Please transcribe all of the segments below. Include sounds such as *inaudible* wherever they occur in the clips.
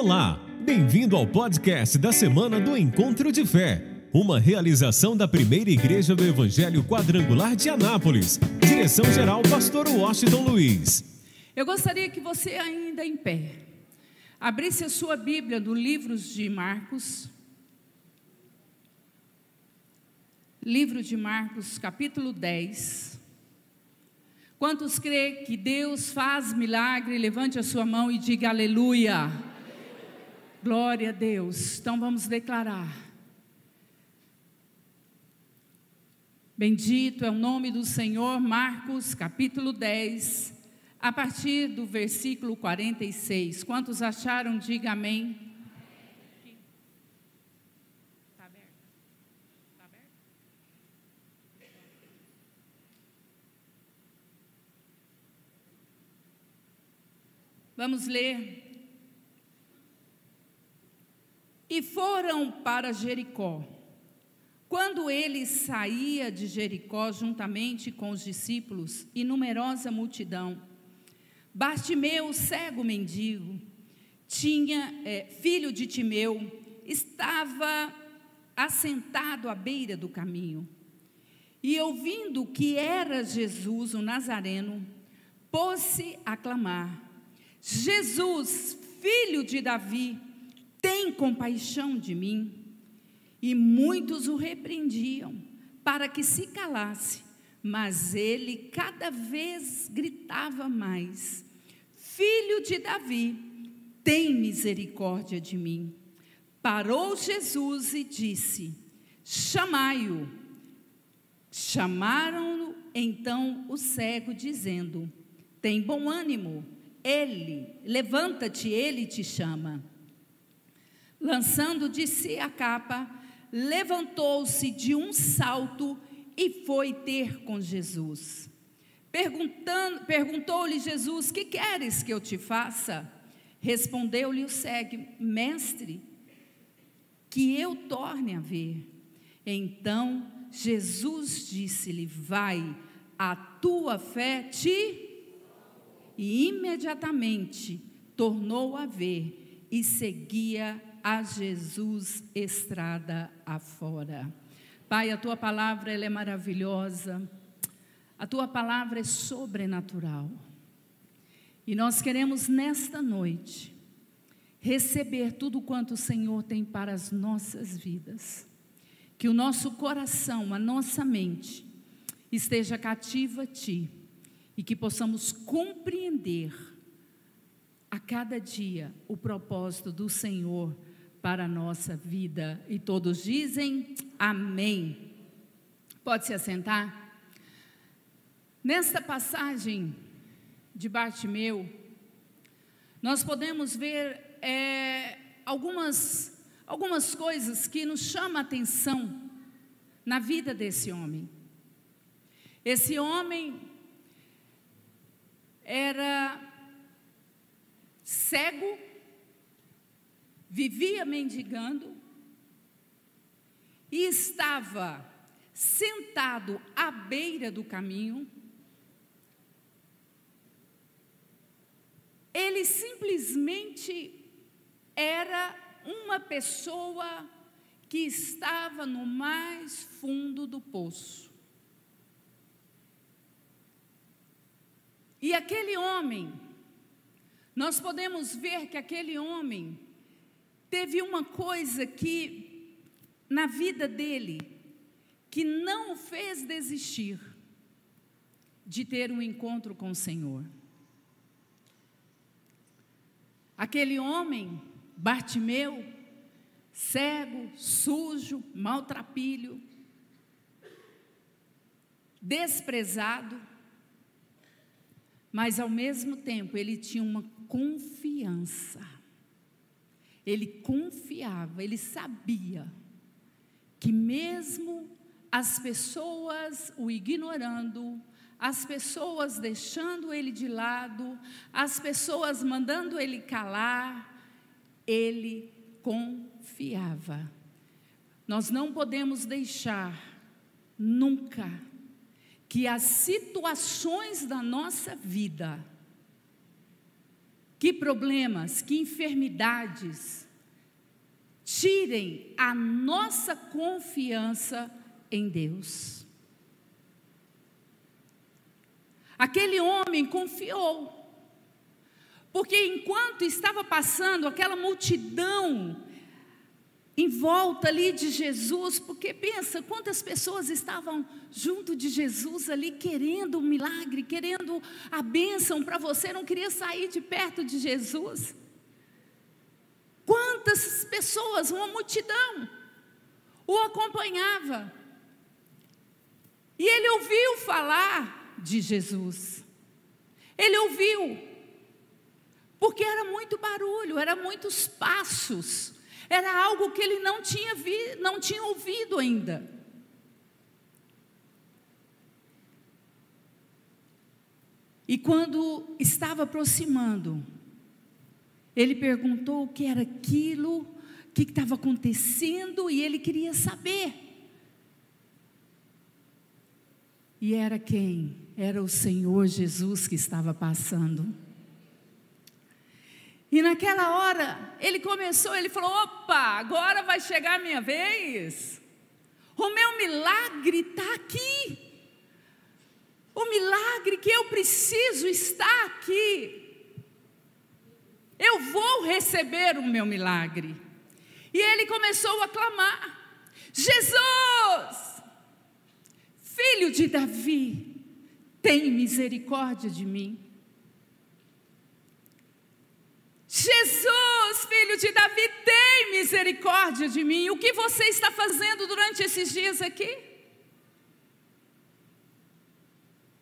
Olá, bem-vindo ao podcast da semana do Encontro de Fé, uma realização da primeira igreja do Evangelho Quadrangular de Anápolis. Direção-geral, Pastor Washington Luiz. Eu gostaria que você, ainda em pé, abrisse a sua Bíblia no livro de Marcos. Livro de Marcos, capítulo 10. Quantos crê que Deus faz milagre? Levante a sua mão e diga aleluia. Glória a Deus. Então vamos declarar. Bendito é o nome do Senhor, Marcos, capítulo 10, a partir do versículo 46. Quantos acharam? Diga amém. Está aberto? Vamos ler e foram para Jericó. Quando ele saía de Jericó juntamente com os discípulos e numerosa multidão, Bartimeu, cego mendigo, tinha é, filho de Timeu, estava assentado à beira do caminho. E ouvindo que era Jesus o Nazareno, pôs-se a clamar: Jesus, filho de Davi, tem compaixão de mim. E muitos o repreendiam para que se calasse, mas ele cada vez gritava mais: Filho de Davi, tem misericórdia de mim. Parou Jesus e disse: Chamai-o. Chamaram-no então o cego, dizendo: Tem bom ânimo, ele, levanta-te, ele te chama. Lançando de si a capa, levantou-se de um salto e foi ter com Jesus. Perguntou-lhe Jesus: Que queres que eu te faça? Respondeu-lhe o cego: Mestre, que eu torne a ver. Então Jesus disse-lhe: Vai, a tua fé te. E imediatamente tornou a ver e seguia a Jesus estrada afora. Pai, a tua palavra ela é maravilhosa. A tua palavra é sobrenatural. E nós queremos nesta noite receber tudo quanto o Senhor tem para as nossas vidas. Que o nosso coração, a nossa mente esteja cativa a ti e que possamos compreender a cada dia o propósito do Senhor para a nossa vida. E todos dizem amém. Pode se assentar? Nesta passagem de Bartimeu, nós podemos ver é, algumas, algumas coisas que nos chamam a atenção na vida desse homem. Esse homem era cego vivia mendigando e estava sentado à beira do caminho. Ele simplesmente era uma pessoa que estava no mais fundo do poço. E aquele homem, nós podemos ver que aquele homem Teve uma coisa que, na vida dele, que não o fez desistir de ter um encontro com o Senhor. Aquele homem, Bartimeu, cego, sujo, maltrapilho, desprezado, mas ao mesmo tempo ele tinha uma confiança ele confiava, ele sabia que mesmo as pessoas o ignorando, as pessoas deixando ele de lado, as pessoas mandando ele calar, ele confiava. Nós não podemos deixar nunca que as situações da nossa vida que problemas, que enfermidades tirem a nossa confiança em Deus. Aquele homem confiou, porque enquanto estava passando aquela multidão em volta ali de Jesus, porque pensa quantas pessoas estavam junto de Jesus ali querendo um milagre, querendo a bênção para você, não queria sair de perto de Jesus. Quantas pessoas, uma multidão, o acompanhava. E ele ouviu falar de Jesus. Ele ouviu, porque era muito barulho, era muitos passos. Era algo que ele não tinha, vi, não tinha ouvido ainda. E quando estava aproximando, ele perguntou o que era aquilo, o que estava acontecendo, e ele queria saber. E era quem? Era o Senhor Jesus que estava passando. E naquela hora, ele começou, ele falou: opa, agora vai chegar a minha vez. O meu milagre está aqui. O milagre que eu preciso está aqui. Eu vou receber o meu milagre. E ele começou a clamar: Jesus, filho de Davi, tem misericórdia de mim. Jesus, filho de Davi, tem misericórdia de mim. O que você está fazendo durante esses dias aqui?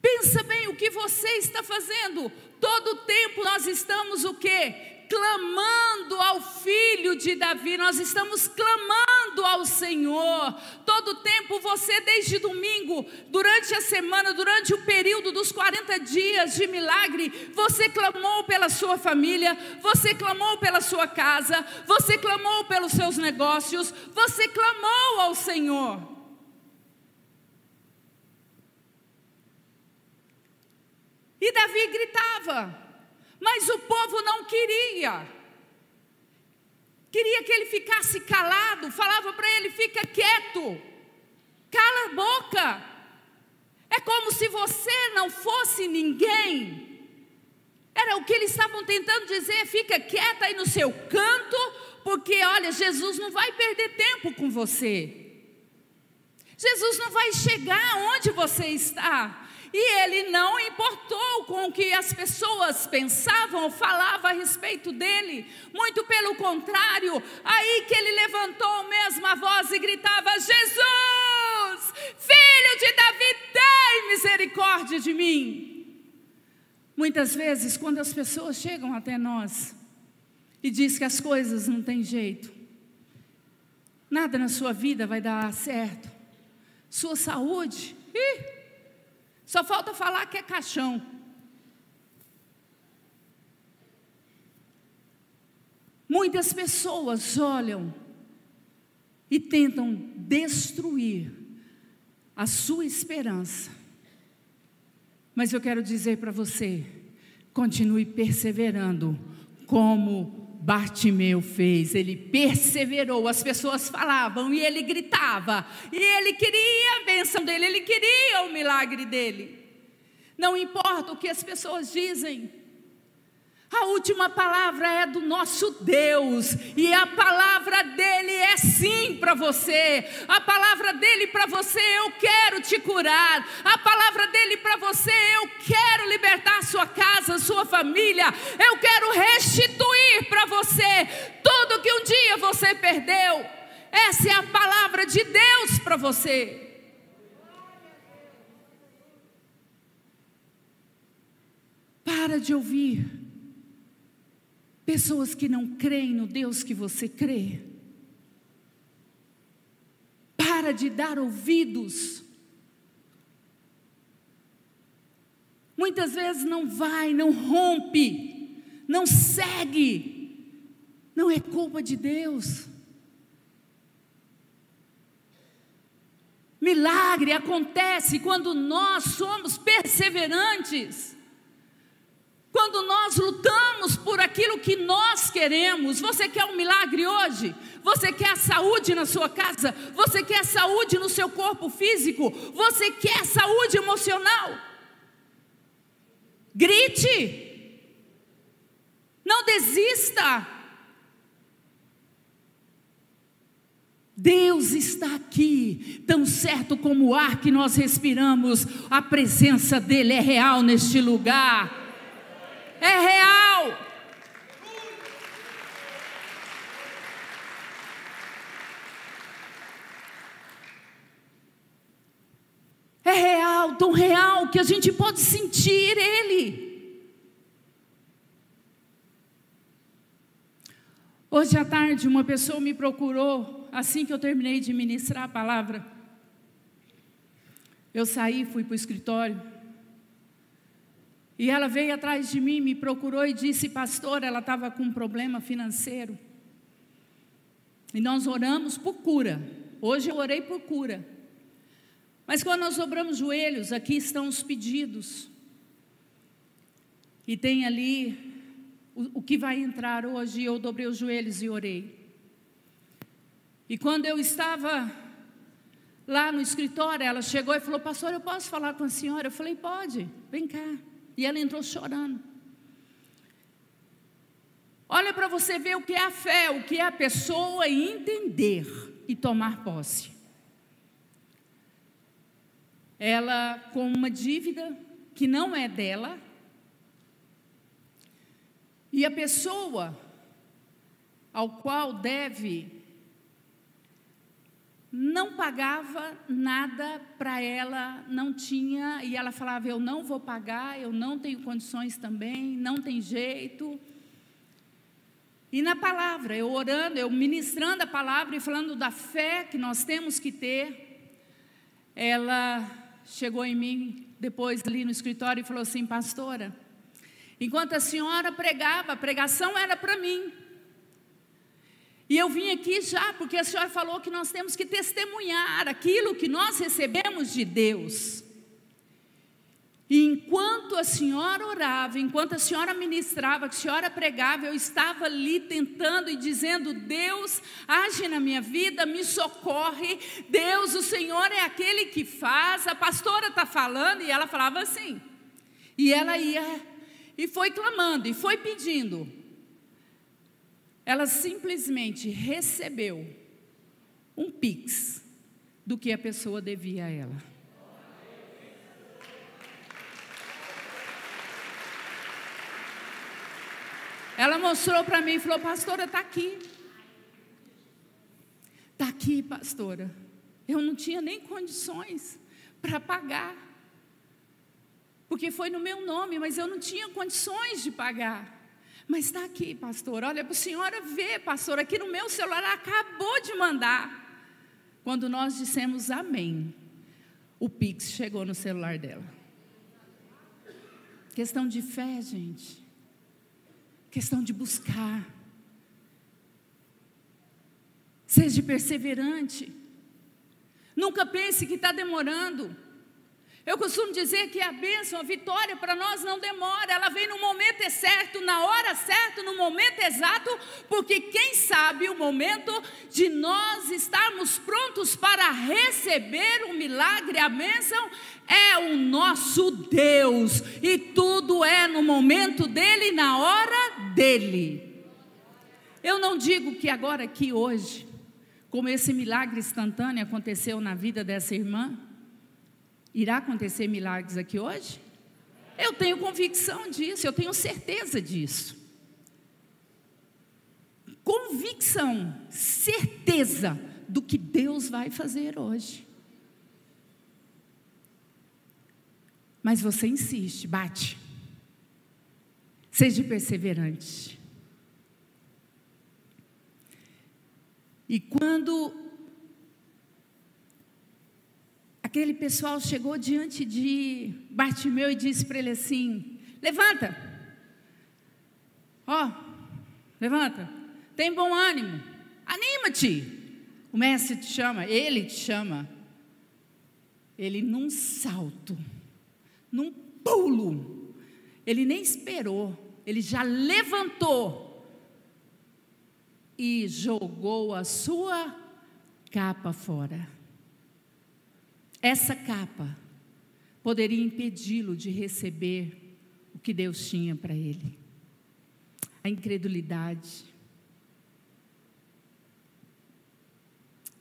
Pensa bem o que você está fazendo. Todo tempo nós estamos o quê? Clamando ao filho de Davi, nós estamos clamando ao Senhor. Todo tempo você, desde domingo, durante a semana, durante o período dos 40 dias de milagre, você clamou pela sua família, você clamou pela sua casa, você clamou pelos seus negócios, você clamou ao Senhor. E Davi gritava: mas o povo não queria. Queria que ele ficasse calado, falava para ele: fica quieto, cala a boca. É como se você não fosse ninguém. Era o que eles estavam tentando dizer: fica quieta aí no seu canto, porque olha, Jesus não vai perder tempo com você. Jesus não vai chegar onde você está. E ele não importou com o que as pessoas pensavam ou falavam a respeito dele. Muito pelo contrário, aí que ele levantou mesmo a voz e gritava: Jesus, filho de Davi, tem misericórdia de mim. Muitas vezes, quando as pessoas chegam até nós e diz que as coisas não têm jeito, nada na sua vida vai dar certo, sua saúde, ih, só falta falar que é caixão. Muitas pessoas olham e tentam destruir a sua esperança. Mas eu quero dizer para você: continue perseverando, como Bartimeu fez, ele perseverou, as pessoas falavam e ele gritava, e ele queria a bênção dele, ele queria o milagre dele. Não importa o que as pessoas dizem, a última palavra é do nosso Deus, e a palavra dele é sim para você. A palavra dele para você, eu quero te curar. A palavra dele para você, eu quero libertar sua casa, sua família. Eu quero restituir para você tudo que um dia você perdeu. Essa é a palavra de Deus para você. Para de ouvir Pessoas que não creem no Deus que você crê. Para de dar ouvidos. Muitas vezes não vai, não rompe, não segue. Não é culpa de Deus. Milagre acontece quando nós somos perseverantes. Quando nós lutamos por aquilo que nós queremos, você quer um milagre hoje? Você quer saúde na sua casa? Você quer saúde no seu corpo físico? Você quer saúde emocional? Grite! Não desista! Deus está aqui, tão certo como o ar que nós respiramos, a presença dEle é real neste lugar. É real. É real, tão real que a gente pode sentir Ele. Hoje à tarde, uma pessoa me procurou, assim que eu terminei de ministrar a palavra. Eu saí, fui para o escritório. E ela veio atrás de mim, me procurou e disse: Pastor, ela estava com um problema financeiro. E nós oramos por cura. Hoje eu orei por cura. Mas quando nós dobramos joelhos, aqui estão os pedidos. E tem ali o, o que vai entrar hoje. Eu dobrei os joelhos e orei. E quando eu estava lá no escritório, ela chegou e falou: Pastor, eu posso falar com a senhora? Eu falei: Pode, vem cá. E ela entrou chorando. Olha para você ver o que é a fé, o que é a pessoa entender e tomar posse. Ela com uma dívida que não é dela, e a pessoa ao qual deve não pagava nada para ela, não tinha, e ela falava: Eu não vou pagar, eu não tenho condições também, não tem jeito. E na palavra, eu orando, eu ministrando a palavra e falando da fé que nós temos que ter, ela chegou em mim depois ali no escritório e falou assim: Pastora, enquanto a senhora pregava, a pregação era para mim. E eu vim aqui já porque a senhora falou que nós temos que testemunhar aquilo que nós recebemos de Deus. E enquanto a senhora orava, enquanto a senhora ministrava, a senhora pregava, eu estava ali tentando e dizendo: Deus, age na minha vida, me socorre. Deus, o Senhor é aquele que faz. A pastora está falando e ela falava assim. E ela ia e foi clamando e foi pedindo. Ela simplesmente recebeu um pix do que a pessoa devia a ela. Ela mostrou para mim e falou: Pastora, está aqui. Está aqui, pastora. Eu não tinha nem condições para pagar. Porque foi no meu nome, mas eu não tinha condições de pagar. Mas está aqui, pastor. Olha para a senhora ver, pastor. Aqui no meu celular acabou de mandar. Quando nós dissemos amém, o Pix chegou no celular dela. Questão de fé, gente. Questão de buscar. Seja perseverante. Nunca pense que está demorando. Eu costumo dizer que a bênção, a vitória para nós não demora, ela vem no momento certo, na hora certa, no momento exato, porque quem sabe o momento de nós estarmos prontos para receber o milagre, a bênção, é o nosso Deus, e tudo é no momento dele, na hora dele. Eu não digo que agora, aqui hoje, como esse milagre instantâneo aconteceu na vida dessa irmã, Irá acontecer milagres aqui hoje? Eu tenho convicção disso, eu tenho certeza disso. Convicção, certeza do que Deus vai fazer hoje. Mas você insiste, bate. Seja perseverante. E quando aquele pessoal chegou diante de Bartimeu e disse para ele assim: Levanta, ó, oh, levanta, tem bom ânimo, anima-te. O mestre te chama, ele te chama. Ele num salto, num pulo, ele nem esperou, ele já levantou e jogou a sua capa fora. Essa capa poderia impedi-lo de receber o que Deus tinha para ele. A incredulidade,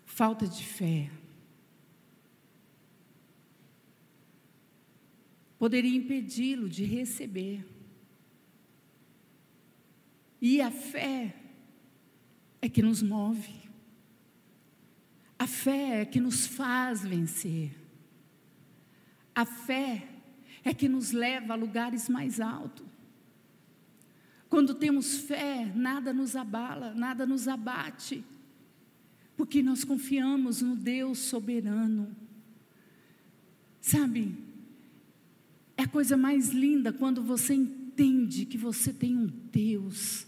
falta de fé, poderia impedi-lo de receber. E a fé é que nos move, a fé é que nos faz vencer. A fé é que nos leva a lugares mais altos. Quando temos fé, nada nos abala, nada nos abate, porque nós confiamos no Deus soberano. Sabe, é a coisa mais linda quando você entende que você tem um Deus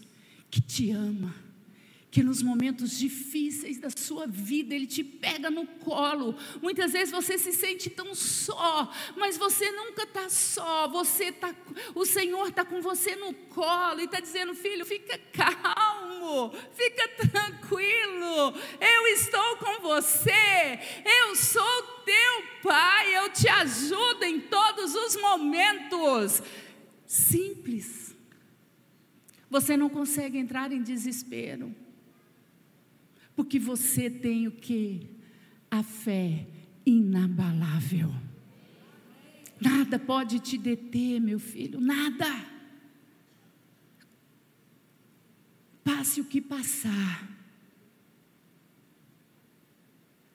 que te ama que nos momentos difíceis da sua vida Ele te pega no colo. Muitas vezes você se sente tão só, mas você nunca está só. Você tá, o Senhor está com você no colo e está dizendo, filho, fica calmo, fica tranquilo. Eu estou com você. Eu sou teu pai. Eu te ajudo em todos os momentos. Simples. Você não consegue entrar em desespero. Porque você tem o que? A fé inabalável. Nada pode te deter, meu filho, nada. Passe o que passar.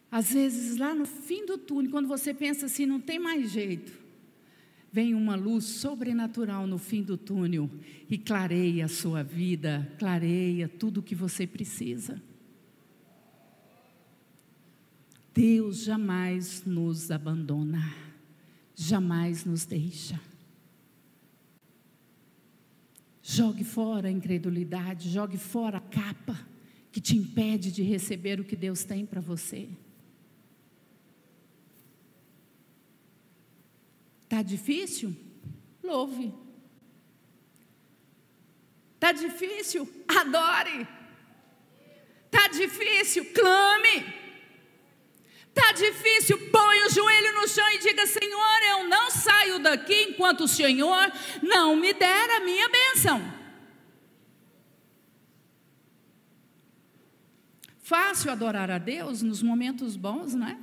Às vezes, lá no fim do túnel, quando você pensa assim, não tem mais jeito, vem uma luz sobrenatural no fim do túnel e clareia a sua vida, clareia tudo o que você precisa. Deus jamais nos abandona, jamais nos deixa. Jogue fora a incredulidade, jogue fora a capa que te impede de receber o que Deus tem para você. Tá difícil? Louve. Tá difícil? Adore. Tá difícil? Clame. Está difícil, põe o joelho no chão e diga: Senhor, eu não saio daqui enquanto o Senhor não me der a minha bênção. Fácil adorar a Deus nos momentos bons, não é?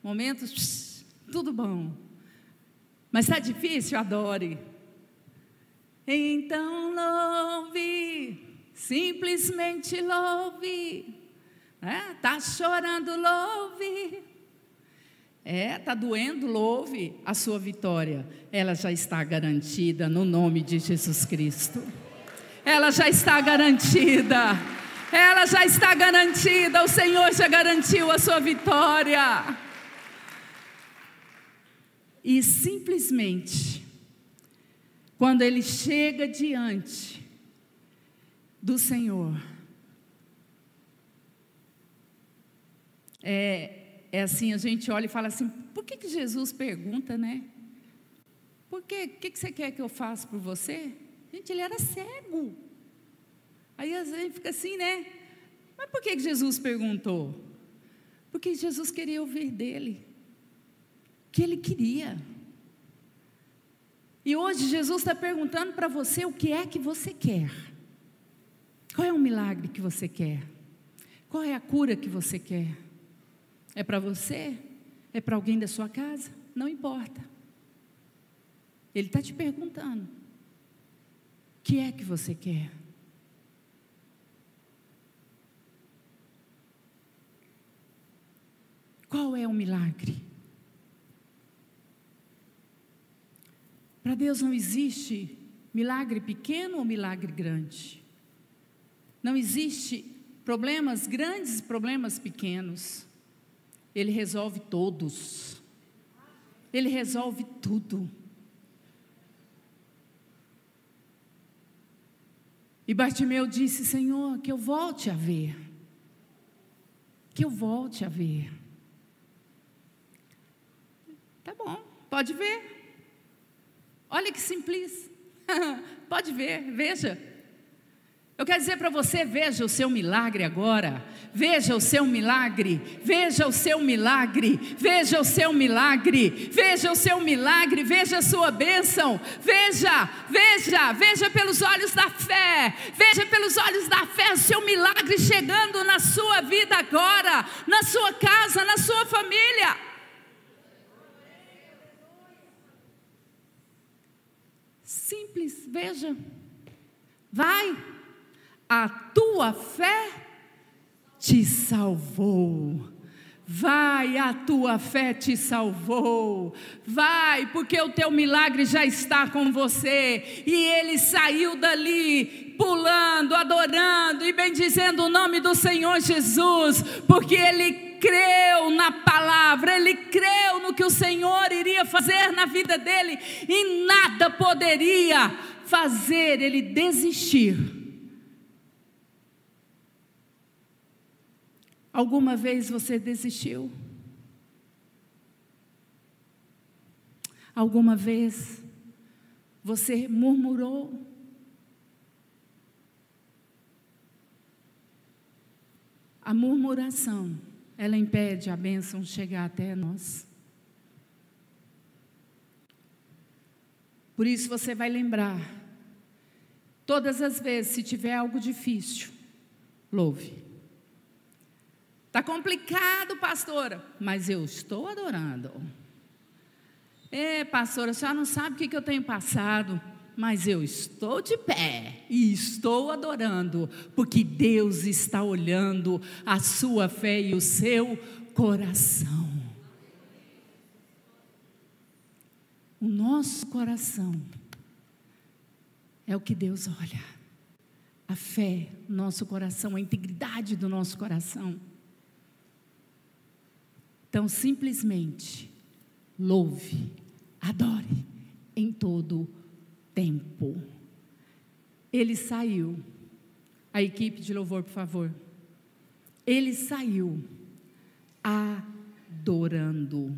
Momentos, pss, tudo bom. Mas está difícil, adore. Então louve, simplesmente louve. É, tá chorando, louve. É, tá doendo, louve a sua vitória. Ela já está garantida no nome de Jesus Cristo. Ela já está garantida. Ela já está garantida. O Senhor já garantiu a sua vitória. E simplesmente, quando ele chega diante do Senhor, É, é assim, a gente olha e fala assim, por que, que Jesus pergunta, né? Por que, que, que você quer que eu faça por você? Gente, ele era cego. Aí a gente fica assim, né? Mas por que, que Jesus perguntou? Porque Jesus queria ouvir dele. Que ele queria. E hoje Jesus está perguntando para você o que é que você quer. Qual é o milagre que você quer? Qual é a cura que você quer? É para você? É para alguém da sua casa? Não importa. Ele está te perguntando: o que é que você quer? Qual é o milagre? Para Deus não existe milagre pequeno ou milagre grande. Não existe problemas grandes e problemas pequenos. Ele resolve todos. Ele resolve tudo. E Bartimeu disse: Senhor, que eu volte a ver. Que eu volte a ver. Tá bom, pode ver. Olha que simples. *laughs* Pode ver, veja. Eu quero dizer para você: veja o seu milagre agora. Veja o seu milagre. Veja o seu milagre. Veja o seu milagre. Veja o seu milagre. Veja a sua bênção. Veja, veja, veja pelos olhos da fé. Veja pelos olhos da fé o seu milagre chegando na sua vida agora, na sua casa, na sua família. Simples, veja. Vai a tua fé te salvou. Vai, a tua fé te salvou. Vai, porque o teu milagre já está com você. E ele saiu dali pulando, adorando e bendizendo o nome do Senhor Jesus, porque ele creu na palavra, ele creu no que o Senhor iria fazer na vida dele e nada poderia fazer ele desistir Alguma vez você desistiu? Alguma vez você murmurou? A murmuração, ela impede a bênção chegar até nós. Por isso você vai lembrar, todas as vezes, se tiver algo difícil, louve. Está complicado, pastora, mas eu estou adorando. É, pastora, a senhora não sabe o que, que eu tenho passado, mas eu estou de pé e estou adorando, porque Deus está olhando a sua fé e o seu coração. O nosso coração é o que Deus olha. A fé, nosso coração, a integridade do nosso coração. Então, simplesmente, louve, adore em todo tempo. Ele saiu. A equipe de louvor, por favor. Ele saiu adorando.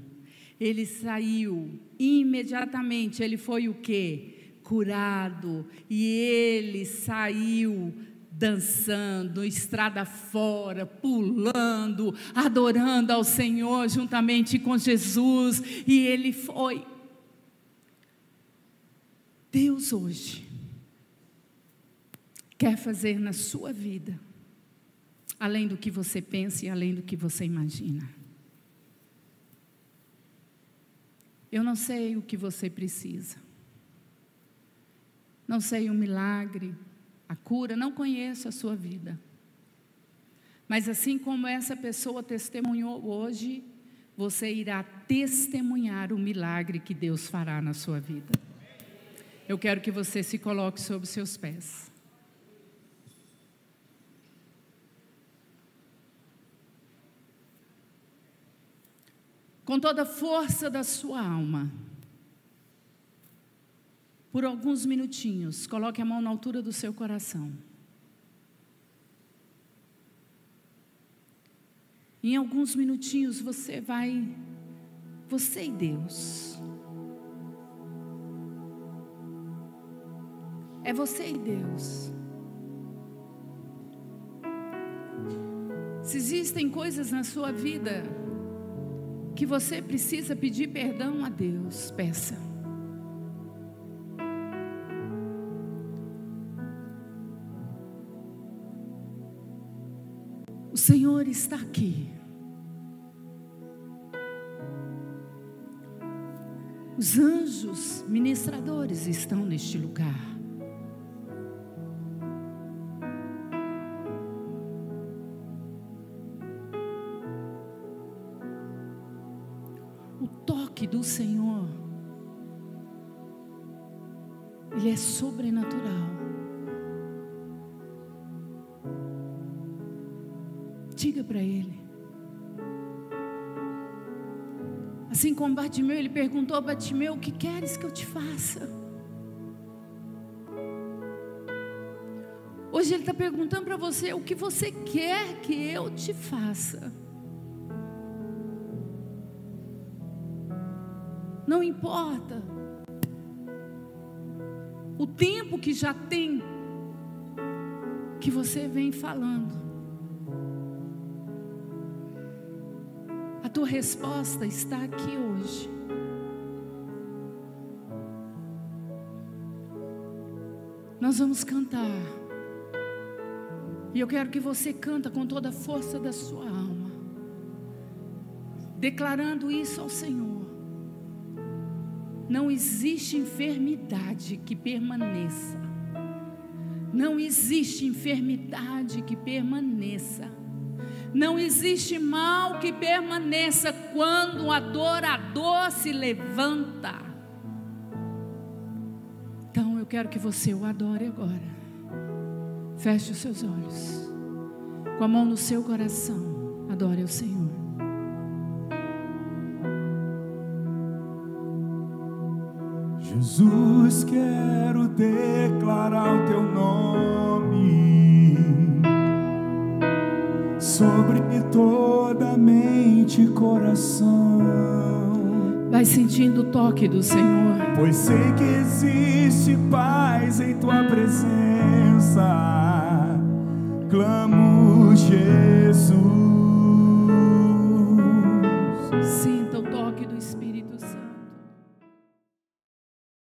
Ele saiu imediatamente. Ele foi o quê? Curado. E ele saiu dançando, estrada fora, pulando, adorando ao Senhor juntamente com Jesus, e ele foi. Deus hoje quer fazer na sua vida, além do que você pensa e além do que você imagina. Eu não sei o que você precisa, não sei o um milagre, a cura, não conheço a sua vida. Mas assim como essa pessoa testemunhou hoje, você irá testemunhar o milagre que Deus fará na sua vida. Eu quero que você se coloque sobre seus pés. Com toda a força da sua alma por alguns minutinhos, coloque a mão na altura do seu coração. Em alguns minutinhos você vai, você e Deus. É você e Deus. Se existem coisas na sua vida que você precisa pedir perdão a Deus, peça. Senhor está aqui. Os anjos ministradores estão neste lugar. Perguntou a Bartimeu: O que queres que eu te faça? Hoje ele está perguntando para você: O que você quer que eu te faça? Não importa o tempo que já tem que você vem falando. A tua resposta está aqui hoje. Nós vamos cantar. E eu quero que você canta com toda a força da sua alma. Declarando isso ao Senhor. Não existe enfermidade que permaneça. Não existe enfermidade que permaneça. Não existe mal que permaneça quando o adorador se levanta. Eu quero que você o adore agora. Feche os seus olhos. Com a mão no seu coração, adore o Senhor. Jesus, quero declarar o teu nome sobre toda mente e coração. Vai sentindo o toque do Senhor. Pois sei que existe paz em tua presença. Clamo, Jesus.